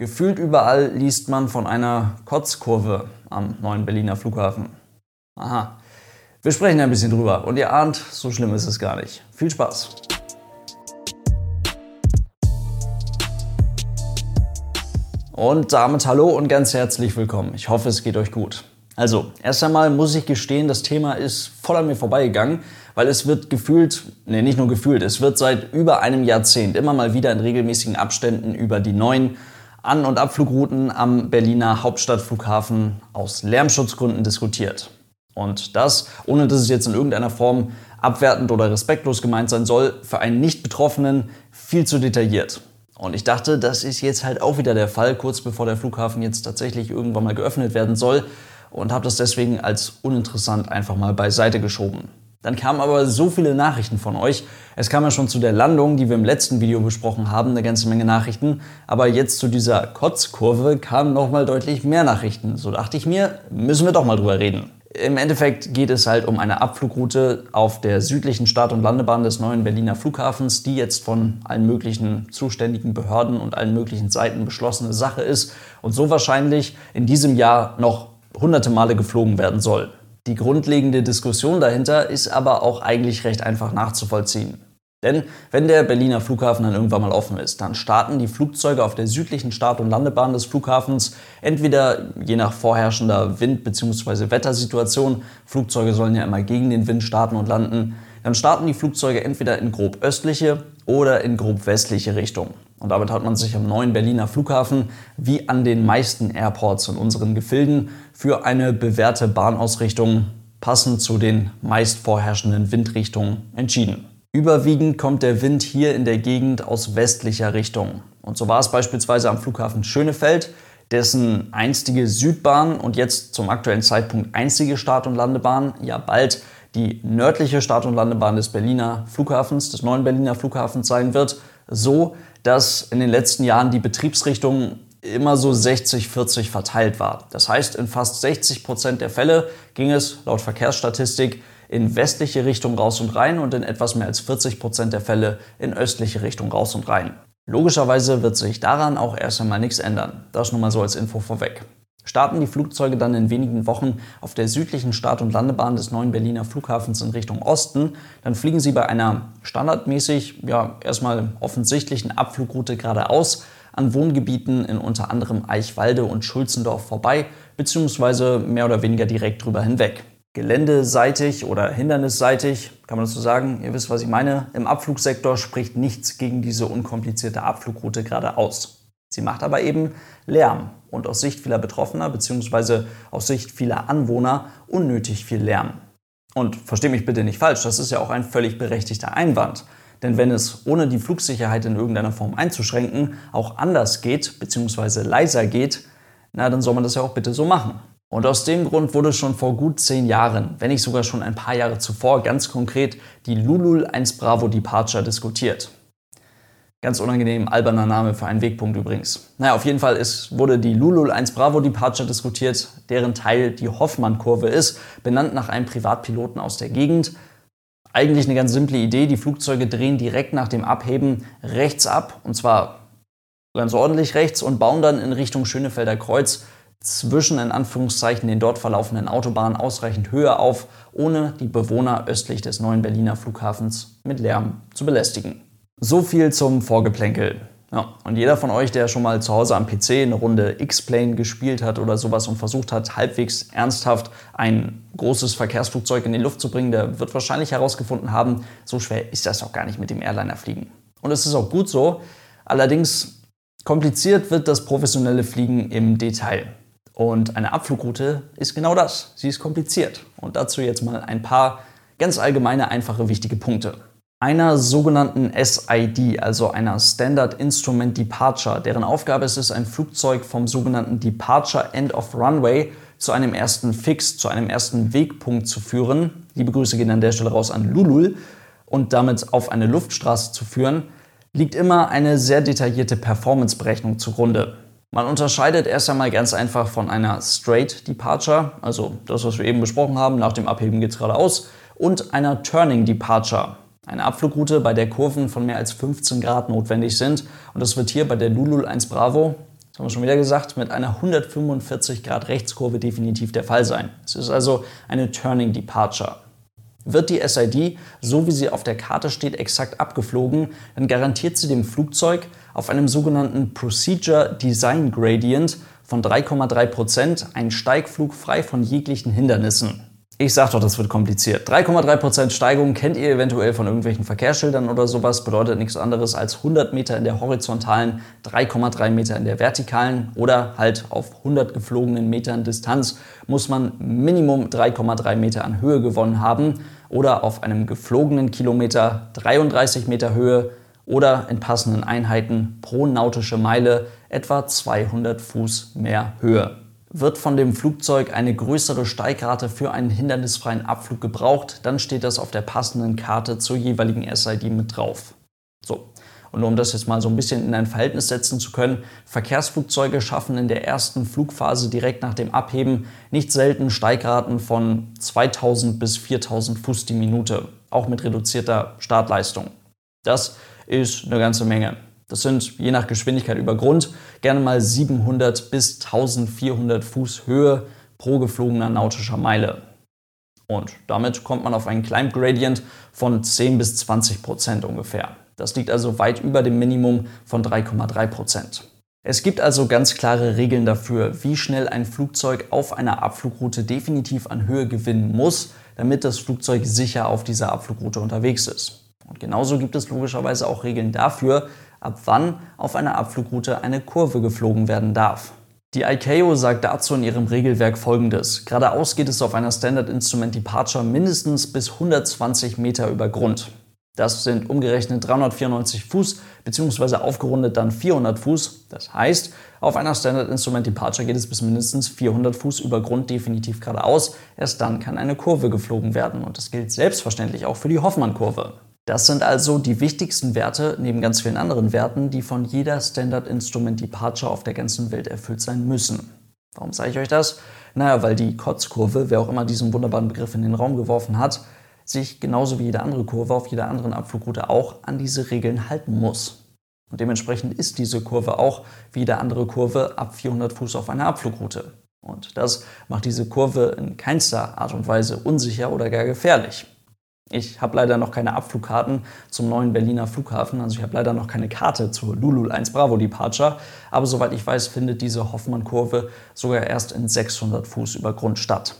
Gefühlt überall liest man von einer Kotzkurve am neuen Berliner Flughafen. Aha. Wir sprechen ein bisschen drüber und ihr ahnt, so schlimm ist es gar nicht. Viel Spaß! Und damit hallo und ganz herzlich willkommen. Ich hoffe, es geht euch gut. Also, erst einmal muss ich gestehen, das Thema ist voll an mir vorbeigegangen, weil es wird gefühlt, nee, nicht nur gefühlt, es wird seit über einem Jahrzehnt immer mal wieder in regelmäßigen Abständen über die neuen an- und Abflugrouten am Berliner Hauptstadtflughafen aus Lärmschutzgründen diskutiert. Und das, ohne dass es jetzt in irgendeiner Form abwertend oder respektlos gemeint sein soll, für einen Nicht-Betroffenen viel zu detailliert. Und ich dachte, das ist jetzt halt auch wieder der Fall, kurz bevor der Flughafen jetzt tatsächlich irgendwann mal geöffnet werden soll und habe das deswegen als uninteressant einfach mal beiseite geschoben. Dann kamen aber so viele Nachrichten von euch. Es kam ja schon zu der Landung, die wir im letzten Video besprochen haben, eine ganze Menge Nachrichten. Aber jetzt zu dieser Kotzkurve kamen nochmal deutlich mehr Nachrichten. So dachte ich mir, müssen wir doch mal drüber reden. Im Endeffekt geht es halt um eine Abflugroute auf der südlichen Start- und Landebahn des neuen Berliner Flughafens, die jetzt von allen möglichen zuständigen Behörden und allen möglichen Seiten beschlossene Sache ist und so wahrscheinlich in diesem Jahr noch hunderte Male geflogen werden soll. Die grundlegende Diskussion dahinter ist aber auch eigentlich recht einfach nachzuvollziehen. Denn wenn der Berliner Flughafen dann irgendwann mal offen ist, dann starten die Flugzeuge auf der südlichen Start- und Landebahn des Flughafens entweder je nach vorherrschender Wind- bzw. Wettersituation, Flugzeuge sollen ja immer gegen den Wind starten und landen, dann starten die Flugzeuge entweder in grob östliche oder in grob westliche Richtung. Und damit hat man sich am neuen Berliner Flughafen, wie an den meisten Airports in unseren Gefilden, für eine bewährte Bahnausrichtung passend zu den meist vorherrschenden Windrichtungen entschieden. Überwiegend kommt der Wind hier in der Gegend aus westlicher Richtung. Und so war es beispielsweise am Flughafen Schönefeld, dessen einstige Südbahn und jetzt zum aktuellen Zeitpunkt einzige Start- und Landebahn ja bald die nördliche Start- und Landebahn des Berliner Flughafens, des neuen Berliner Flughafens sein wird, so dass in den letzten Jahren die Betriebsrichtung immer so 60-40 verteilt war. Das heißt, in fast 60 Prozent der Fälle ging es laut Verkehrsstatistik in westliche Richtung raus und rein und in etwas mehr als 40 Prozent der Fälle in östliche Richtung raus und rein. Logischerweise wird sich daran auch erst einmal nichts ändern. Das nur mal so als Info vorweg. Starten die Flugzeuge dann in wenigen Wochen auf der südlichen Start- und Landebahn des neuen Berliner Flughafens in Richtung Osten, dann fliegen sie bei einer standardmäßig, ja, erstmal offensichtlichen Abflugroute geradeaus an Wohngebieten in unter anderem Eichwalde und Schulzendorf vorbei, beziehungsweise mehr oder weniger direkt drüber hinweg. Geländeseitig oder hindernisseitig, kann man das so sagen, ihr wisst, was ich meine, im Abflugsektor spricht nichts gegen diese unkomplizierte Abflugroute geradeaus. Sie macht aber eben Lärm und aus Sicht vieler Betroffener bzw. aus Sicht vieler Anwohner unnötig viel Lärm. Und verstehe mich bitte nicht falsch, das ist ja auch ein völlig berechtigter Einwand. Denn wenn es ohne die Flugsicherheit in irgendeiner Form einzuschränken auch anders geht bzw. leiser geht, na dann soll man das ja auch bitte so machen. Und aus dem Grund wurde schon vor gut zehn Jahren, wenn nicht sogar schon ein paar Jahre zuvor, ganz konkret die Lulul 1 Bravo Departure diskutiert. Ganz unangenehm, alberner Name für einen Wegpunkt übrigens. Naja, auf jeden Fall ist, wurde die Lulul 1 Bravo Departure diskutiert, deren Teil die Hoffmann-Kurve ist, benannt nach einem Privatpiloten aus der Gegend. Eigentlich eine ganz simple Idee, die Flugzeuge drehen direkt nach dem Abheben rechts ab, und zwar ganz ordentlich rechts, und bauen dann in Richtung Schönefelder Kreuz zwischen in Anführungszeichen den dort verlaufenden Autobahnen ausreichend Höhe auf, ohne die Bewohner östlich des neuen Berliner Flughafens mit Lärm zu belästigen. So viel zum Vorgeplänkel. Ja, und jeder von euch, der schon mal zu Hause am PC eine Runde X-Plane gespielt hat oder sowas und versucht hat, halbwegs ernsthaft ein großes Verkehrsflugzeug in die Luft zu bringen, der wird wahrscheinlich herausgefunden haben, so schwer ist das auch gar nicht mit dem Airliner fliegen. Und es ist auch gut so. Allerdings kompliziert wird das professionelle Fliegen im Detail. Und eine Abflugroute ist genau das. Sie ist kompliziert. Und dazu jetzt mal ein paar ganz allgemeine, einfache, wichtige Punkte einer sogenannten SID, also einer Standard Instrument Departure, deren Aufgabe es ist, ein Flugzeug vom sogenannten Departure End of Runway zu einem ersten Fix, zu einem ersten Wegpunkt zu führen. Liebe Grüße gehen an der Stelle raus an Lulul. Und damit auf eine Luftstraße zu führen, liegt immer eine sehr detaillierte Performanceberechnung zugrunde. Man unterscheidet erst einmal ganz einfach von einer Straight Departure, also das, was wir eben besprochen haben, nach dem Abheben geht es geradeaus, und einer Turning Departure, eine Abflugroute, bei der Kurven von mehr als 15 Grad notwendig sind. Und das wird hier bei der Lulul 1 Bravo, das haben wir schon wieder gesagt, mit einer 145 Grad Rechtskurve definitiv der Fall sein. Es ist also eine Turning Departure. Wird die SID, so wie sie auf der Karte steht, exakt abgeflogen, dann garantiert sie dem Flugzeug auf einem sogenannten Procedure Design Gradient von 3,3% einen Steigflug frei von jeglichen Hindernissen. Ich sag doch, das wird kompliziert. 3,3% Steigung kennt ihr eventuell von irgendwelchen Verkehrsschildern oder sowas, bedeutet nichts anderes als 100 Meter in der horizontalen, 3,3 Meter in der vertikalen oder halt auf 100 geflogenen Metern Distanz muss man Minimum 3,3 Meter an Höhe gewonnen haben oder auf einem geflogenen Kilometer 33 Meter Höhe oder in passenden Einheiten pro nautische Meile etwa 200 Fuß mehr Höhe wird von dem Flugzeug eine größere Steigrate für einen hindernisfreien Abflug gebraucht, dann steht das auf der passenden Karte zur jeweiligen SID mit drauf. So. Und um das jetzt mal so ein bisschen in ein Verhältnis setzen zu können, Verkehrsflugzeuge schaffen in der ersten Flugphase direkt nach dem Abheben nicht selten Steigraten von 2000 bis 4000 Fuß die Minute, auch mit reduzierter Startleistung. Das ist eine ganze Menge. Das sind je nach Geschwindigkeit über Grund gerne mal 700 bis 1400 Fuß Höhe pro geflogener nautischer Meile. Und damit kommt man auf einen Climb Gradient von 10 bis 20 Prozent ungefähr. Das liegt also weit über dem Minimum von 3,3 Prozent. Es gibt also ganz klare Regeln dafür, wie schnell ein Flugzeug auf einer Abflugroute definitiv an Höhe gewinnen muss, damit das Flugzeug sicher auf dieser Abflugroute unterwegs ist. Und genauso gibt es logischerweise auch Regeln dafür, ab wann auf einer Abflugroute eine Kurve geflogen werden darf. Die ICAO sagt dazu in ihrem Regelwerk folgendes. Geradeaus geht es auf einer Standard Instrument Departure mindestens bis 120 Meter über Grund. Das sind umgerechnet 394 Fuß bzw. aufgerundet dann 400 Fuß. Das heißt, auf einer Standard Instrument Departure geht es bis mindestens 400 Fuß über Grund definitiv geradeaus. Erst dann kann eine Kurve geflogen werden und das gilt selbstverständlich auch für die Hoffmann-Kurve. Das sind also die wichtigsten Werte neben ganz vielen anderen Werten, die von jeder Standard Instrument Departure auf der ganzen Welt erfüllt sein müssen. Warum sage ich euch das? Naja, weil die Kotzkurve, wer auch immer diesen wunderbaren Begriff in den Raum geworfen hat, sich genauso wie jede andere Kurve auf jeder anderen Abflugroute auch an diese Regeln halten muss. Und dementsprechend ist diese Kurve auch wie jede andere Kurve ab 400 Fuß auf einer Abflugroute. Und das macht diese Kurve in keinster Art und Weise unsicher oder gar gefährlich. Ich habe leider noch keine Abflugkarten zum neuen Berliner Flughafen. Also ich habe leider noch keine Karte zur Lulul 1 Bravo Departure. Aber soweit ich weiß, findet diese Hoffmann-Kurve sogar erst in 600 Fuß über Grund statt.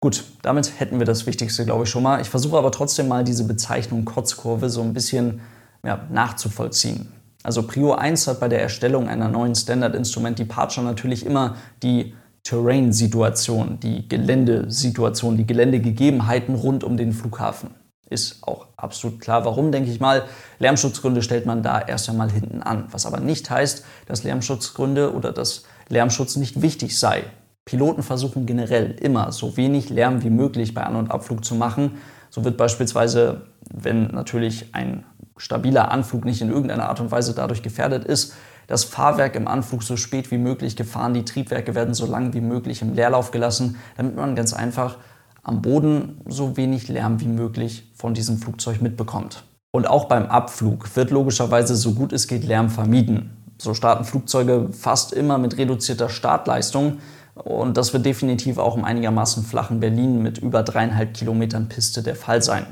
Gut, damit hätten wir das Wichtigste, glaube ich, schon mal. Ich versuche aber trotzdem mal diese Bezeichnung Kotzkurve so ein bisschen ja, nachzuvollziehen. Also Prio 1 hat bei der Erstellung einer neuen Standard Instrument Departure natürlich immer die Terrain-Situation, die Geländesituation, die Geländegegebenheiten rund um den Flughafen. Ist auch absolut klar, warum, denke ich mal. Lärmschutzgründe stellt man da erst einmal hinten an. Was aber nicht heißt, dass Lärmschutzgründe oder dass Lärmschutz nicht wichtig sei. Piloten versuchen generell immer so wenig Lärm wie möglich bei An- und Abflug zu machen. So wird beispielsweise, wenn natürlich ein stabiler Anflug nicht in irgendeiner Art und Weise dadurch gefährdet ist, das Fahrwerk im Anflug so spät wie möglich gefahren, die Triebwerke werden so lang wie möglich im Leerlauf gelassen, damit man ganz einfach am Boden so wenig Lärm wie möglich von diesem Flugzeug mitbekommt. Und auch beim Abflug wird logischerweise so gut es geht Lärm vermieden. So starten Flugzeuge fast immer mit reduzierter Startleistung und das wird definitiv auch im einigermaßen flachen Berlin mit über dreieinhalb Kilometern Piste der Fall sein.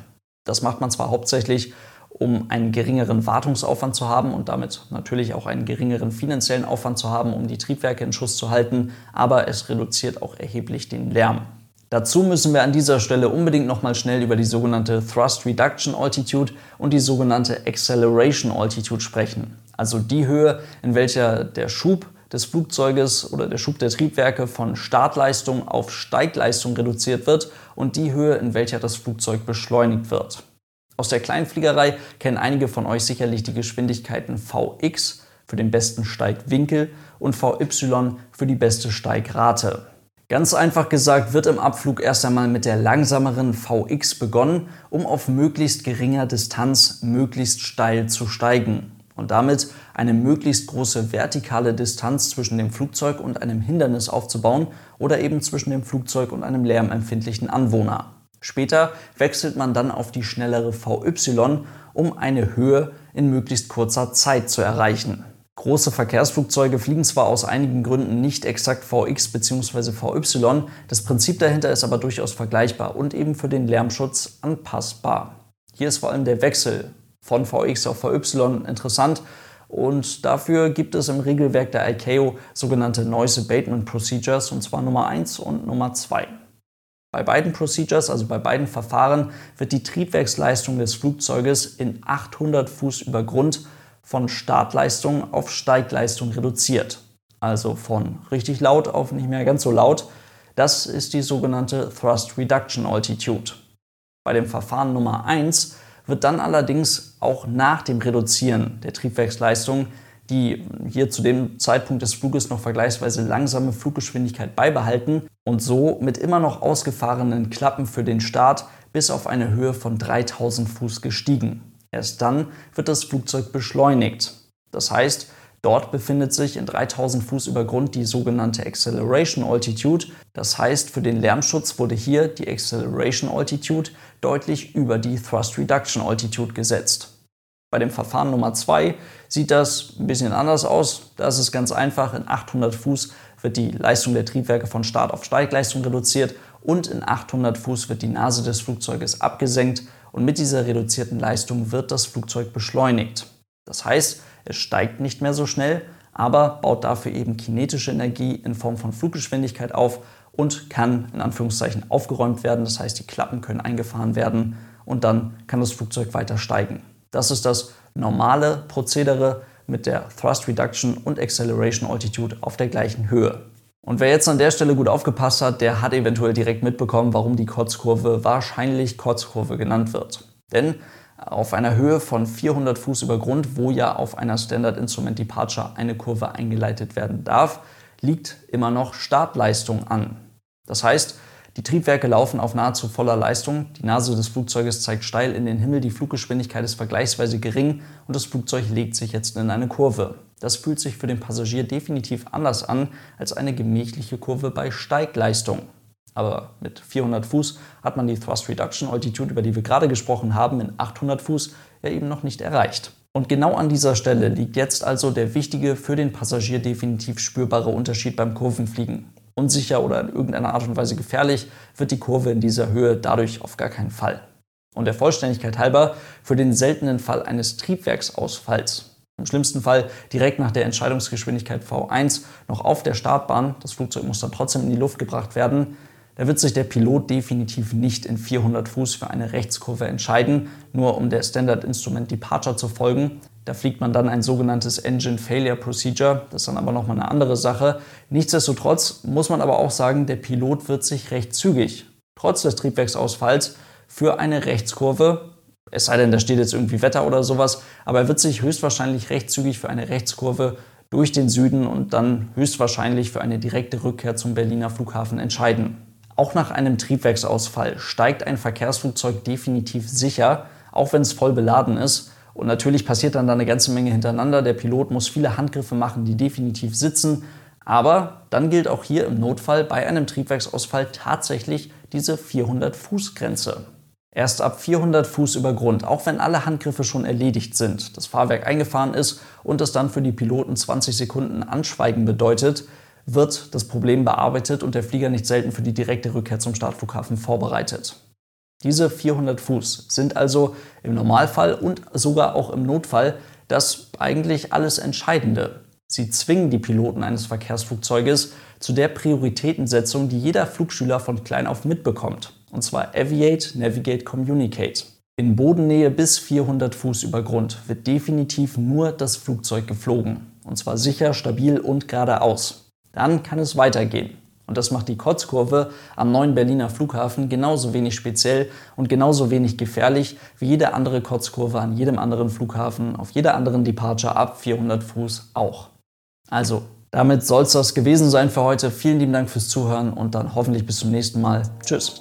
Das macht man zwar hauptsächlich, um einen geringeren Wartungsaufwand zu haben und damit natürlich auch einen geringeren finanziellen Aufwand zu haben, um die Triebwerke in Schuss zu halten, aber es reduziert auch erheblich den Lärm. Dazu müssen wir an dieser Stelle unbedingt nochmal schnell über die sogenannte Thrust Reduction Altitude und die sogenannte Acceleration Altitude sprechen. Also die Höhe, in welcher der Schub des Flugzeuges oder der Schub der Triebwerke von Startleistung auf Steigleistung reduziert wird und die Höhe, in welcher das Flugzeug beschleunigt wird. Aus der Kleinfliegerei kennen einige von euch sicherlich die Geschwindigkeiten Vx für den besten Steigwinkel und Vy für die beste Steigrate. Ganz einfach gesagt wird im Abflug erst einmal mit der langsameren Vx begonnen, um auf möglichst geringer Distanz möglichst steil zu steigen und damit eine möglichst große vertikale Distanz zwischen dem Flugzeug und einem Hindernis aufzubauen oder eben zwischen dem Flugzeug und einem lärmempfindlichen Anwohner. Später wechselt man dann auf die schnellere VY, um eine Höhe in möglichst kurzer Zeit zu erreichen. Große Verkehrsflugzeuge fliegen zwar aus einigen Gründen nicht exakt VX bzw. VY, das Prinzip dahinter ist aber durchaus vergleichbar und eben für den Lärmschutz anpassbar. Hier ist vor allem der Wechsel von VX auf VY interessant und dafür gibt es im Regelwerk der ICAO sogenannte Noise Abatement Procedures und zwar Nummer 1 und Nummer 2. Bei beiden Procedures, also bei beiden Verfahren, wird die Triebwerksleistung des Flugzeuges in 800 Fuß über Grund von Startleistung auf Steigleistung reduziert. Also von richtig laut auf nicht mehr ganz so laut. Das ist die sogenannte Thrust Reduction Altitude. Bei dem Verfahren Nummer 1 wird dann allerdings auch nach dem Reduzieren der Triebwerksleistung die hier zu dem Zeitpunkt des Fluges noch vergleichsweise langsame Fluggeschwindigkeit beibehalten und so mit immer noch ausgefahrenen Klappen für den Start bis auf eine Höhe von 3000 Fuß gestiegen. Erst dann wird das Flugzeug beschleunigt. Das heißt, dort befindet sich in 3000 Fuß über Grund die sogenannte Acceleration Altitude. Das heißt, für den Lärmschutz wurde hier die Acceleration Altitude deutlich über die Thrust Reduction Altitude gesetzt. Bei dem Verfahren Nummer 2 sieht das ein bisschen anders aus. Da ist es ganz einfach. In 800 Fuß wird die Leistung der Triebwerke von Start auf Steigleistung reduziert und in 800 Fuß wird die Nase des Flugzeuges abgesenkt und mit dieser reduzierten Leistung wird das Flugzeug beschleunigt. Das heißt, es steigt nicht mehr so schnell, aber baut dafür eben kinetische Energie in Form von Fluggeschwindigkeit auf und kann in Anführungszeichen aufgeräumt werden. Das heißt, die Klappen können eingefahren werden und dann kann das Flugzeug weiter steigen. Das ist das normale Prozedere mit der Thrust Reduction und Acceleration Altitude auf der gleichen Höhe. Und wer jetzt an der Stelle gut aufgepasst hat, der hat eventuell direkt mitbekommen, warum die Kotzkurve wahrscheinlich Kotzkurve genannt wird. Denn auf einer Höhe von 400 Fuß über Grund, wo ja auf einer Standard Instrument Departure eine Kurve eingeleitet werden darf, liegt immer noch Startleistung an. Das heißt, die Triebwerke laufen auf nahezu voller Leistung, die Nase des Flugzeuges zeigt steil in den Himmel, die Fluggeschwindigkeit ist vergleichsweise gering und das Flugzeug legt sich jetzt in eine Kurve. Das fühlt sich für den Passagier definitiv anders an als eine gemächliche Kurve bei Steigleistung. Aber mit 400 Fuß hat man die Thrust Reduction Altitude, über die wir gerade gesprochen haben, in 800 Fuß ja eben noch nicht erreicht. Und genau an dieser Stelle liegt jetzt also der wichtige, für den Passagier definitiv spürbare Unterschied beim Kurvenfliegen unsicher oder in irgendeiner Art und Weise gefährlich, wird die Kurve in dieser Höhe dadurch auf gar keinen Fall. Und der Vollständigkeit halber für den seltenen Fall eines Triebwerksausfalls. Im schlimmsten Fall direkt nach der Entscheidungsgeschwindigkeit V1 noch auf der Startbahn. Das Flugzeug muss dann trotzdem in die Luft gebracht werden. Da wird sich der Pilot definitiv nicht in 400 Fuß für eine Rechtskurve entscheiden, nur um der Standard Instrument Departure zu folgen. Da fliegt man dann ein sogenanntes Engine Failure Procedure. Das ist dann aber nochmal eine andere Sache. Nichtsdestotrotz muss man aber auch sagen, der Pilot wird sich recht zügig, trotz des Triebwerksausfalls, für eine Rechtskurve, es sei denn, da steht jetzt irgendwie Wetter oder sowas, aber er wird sich höchstwahrscheinlich recht zügig für eine Rechtskurve durch den Süden und dann höchstwahrscheinlich für eine direkte Rückkehr zum Berliner Flughafen entscheiden. Auch nach einem Triebwerksausfall steigt ein Verkehrsflugzeug definitiv sicher, auch wenn es voll beladen ist. Und natürlich passiert dann da eine ganze Menge hintereinander. Der Pilot muss viele Handgriffe machen, die definitiv sitzen. Aber dann gilt auch hier im Notfall bei einem Triebwerksausfall tatsächlich diese 400-Fuß-Grenze. Erst ab 400 Fuß über Grund, auch wenn alle Handgriffe schon erledigt sind, das Fahrwerk eingefahren ist und es dann für die Piloten 20 Sekunden Anschweigen bedeutet, wird das Problem bearbeitet und der Flieger nicht selten für die direkte Rückkehr zum Startflughafen vorbereitet. Diese 400 Fuß sind also im Normalfall und sogar auch im Notfall das eigentlich alles Entscheidende. Sie zwingen die Piloten eines Verkehrsflugzeuges zu der Prioritätensetzung, die jeder Flugschüler von klein auf mitbekommt. Und zwar Aviate, Navigate, Communicate. In Bodennähe bis 400 Fuß über Grund wird definitiv nur das Flugzeug geflogen. Und zwar sicher, stabil und geradeaus. Dann kann es weitergehen. Und das macht die Kotzkurve am neuen Berliner Flughafen genauso wenig speziell und genauso wenig gefährlich wie jede andere Kotzkurve an jedem anderen Flughafen, auf jeder anderen Departure ab 400 Fuß auch. Also, damit soll es das gewesen sein für heute. Vielen lieben Dank fürs Zuhören und dann hoffentlich bis zum nächsten Mal. Tschüss.